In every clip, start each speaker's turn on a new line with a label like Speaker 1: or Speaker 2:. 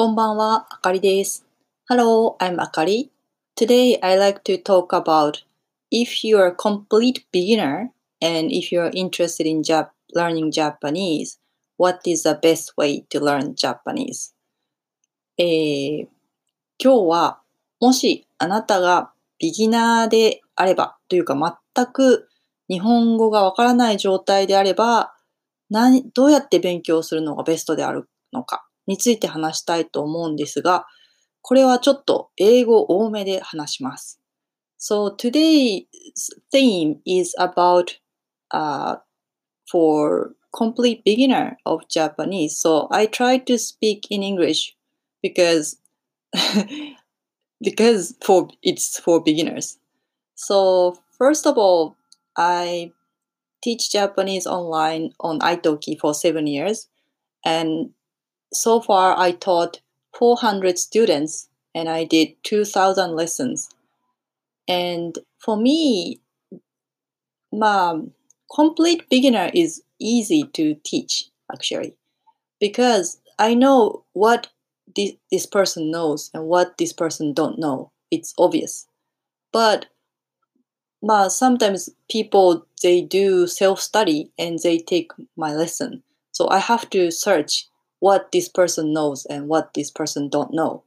Speaker 1: こんばんは、あかりです。Hello, I'm Akari. Today I like to talk about if you're a complete beginner and if you're interested in Jap learning Japanese, what is the best way to learn Japanese? えー、今日はもしあなたがビギナーであればというか全く日本語がわからない状態であれば何どうやって勉強するのがベストであるのかについて話したいと思うんですが、これはちょっと英語多めで話します。So today's theme is about uh, for complete beginner of Japanese. So I try to speak in English because because for it's for beginners. So first of all, I teach Japanese online on Italki for seven years, and so far I taught 400 students and I did 2,000 lessons. And for me, my complete beginner is easy to teach actually because I know what this, this person knows and what this person don't know. It's obvious. But ma, sometimes people they do self study and they take my lesson. So I have to search what this person knows and what this person don't know.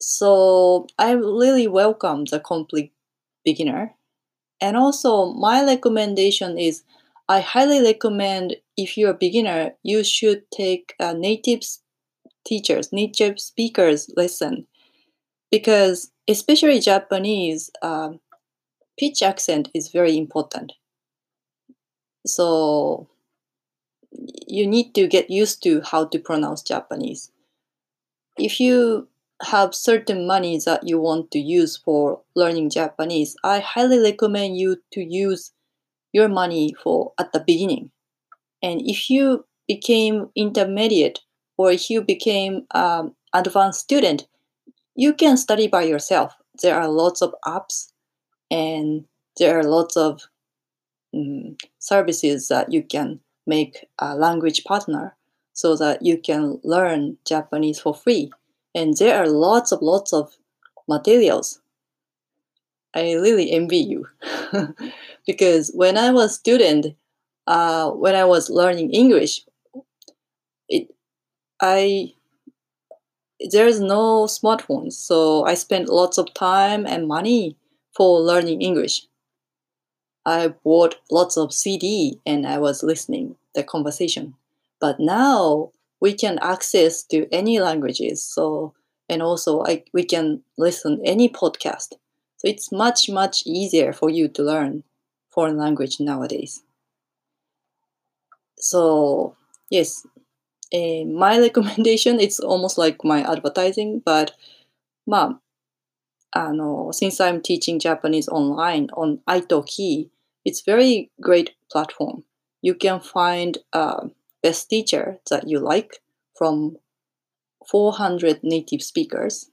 Speaker 1: So I really welcome the complete beginner. And also my recommendation is I highly recommend if you're a beginner, you should take a native teachers, native speakers lesson because especially Japanese um, pitch accent is very important. So you need to get used to how to pronounce Japanese. If you have certain money that you want to use for learning Japanese, I highly recommend you to use your money for at the beginning. And if you became intermediate or if you became um, advanced student, you can study by yourself. There are lots of apps and there are lots of um, services that you can make a language partner so that you can learn Japanese for free. And there are lots of lots of materials. I really envy you because when I was student, uh, when I was learning English, it I there's no smartphones, so I spent lots of time and money for learning English. I bought lots of CD and I was listening the conversation. But now we can access to any languages. So and also I, we can listen any podcast. So it's much much easier for you to learn foreign language nowadays. So yes, uh, my recommendation it's almost like my advertising, but まあ、あの、since I'm teaching Japanese online on Italki, it's very great platform. You can find a best teacher that you like from 400 native speakers.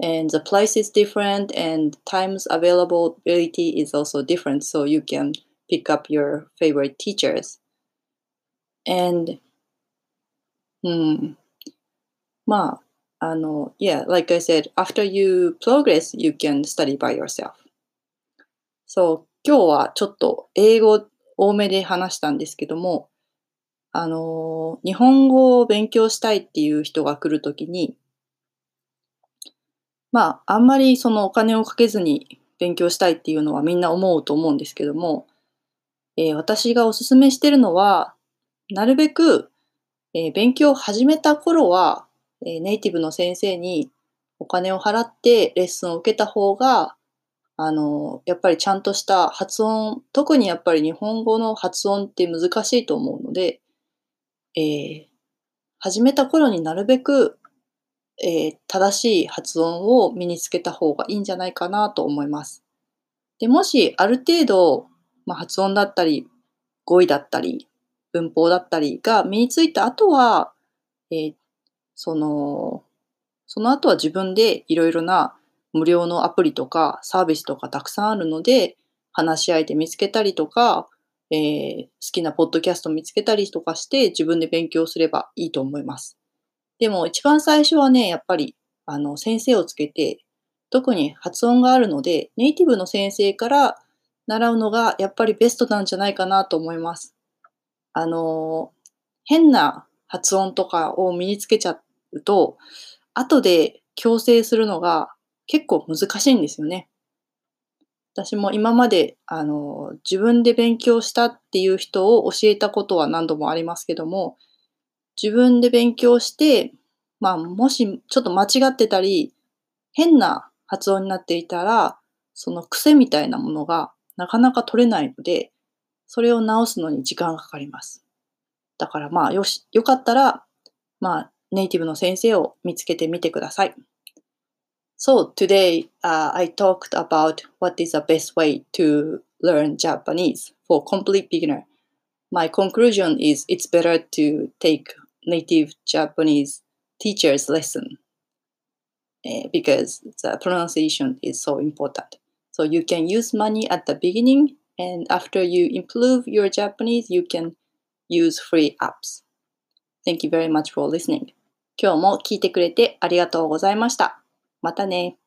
Speaker 1: And the price is different and times availability is also different, so you can pick up your favorite teachers. And hmm, まあ、 あの、yeah, like I said, after you progress, you can study by yourself. So 今日はちょっと英語多めで話したんですけども、あの、日本語を勉強したいっていう人が来るときに、まあ、あんまりそのお金をかけずに勉強したいっていうのはみんな思うと思うんですけども、えー、私がおすすめしてるのは、なるべく、えー、勉強を始めた頃は、え、ネイティブの先生にお金を払ってレッスンを受けた方があの、やっぱりちゃんとした発音、特にやっぱり日本語の発音って難しいと思うので、えー、始めた頃になるべく、えー、正しい発音を身につけた方がいいんじゃないかなと思います。でもしある程度、まあ、発音だったり語彙だったり文法だったりが身についた後は、えー、そのその後は自分でいろいろな無料のアプリとかサービスとかたくさんあるので、話し相手見つけたりとか、えー、好きなポッドキャスト見つけたりとかして自分で勉強すればいいと思います。でも一番最初はね、やっぱりあの先生をつけて、特に発音があるので、ネイティブの先生から習うのがやっぱりベストなんじゃないかなと思います。あの、変な発音とかを身につけちゃうと、後で強制するのが結構難しいんですよね。私も今まであの自分で勉強したっていう人を教えたことは何度もありますけども、自分で勉強して、まあ、もしちょっと間違ってたり、変な発音になっていたら、その癖みたいなものがなかなか取れないので、それを直すのに時間がかかります。だからまあ、よし、よかったら、まあ、ネイティブの先生を見つけてみてください。So today uh, I talked about what is the best way to learn Japanese for complete beginner. My conclusion is it's better to take native Japanese teacher's lesson uh, because the pronunciation is so important. So you can use money at the beginning and after you improve your Japanese, you can use free apps. Thank you very much for listening. 今日も聞いてくれてありがとうございました。またね。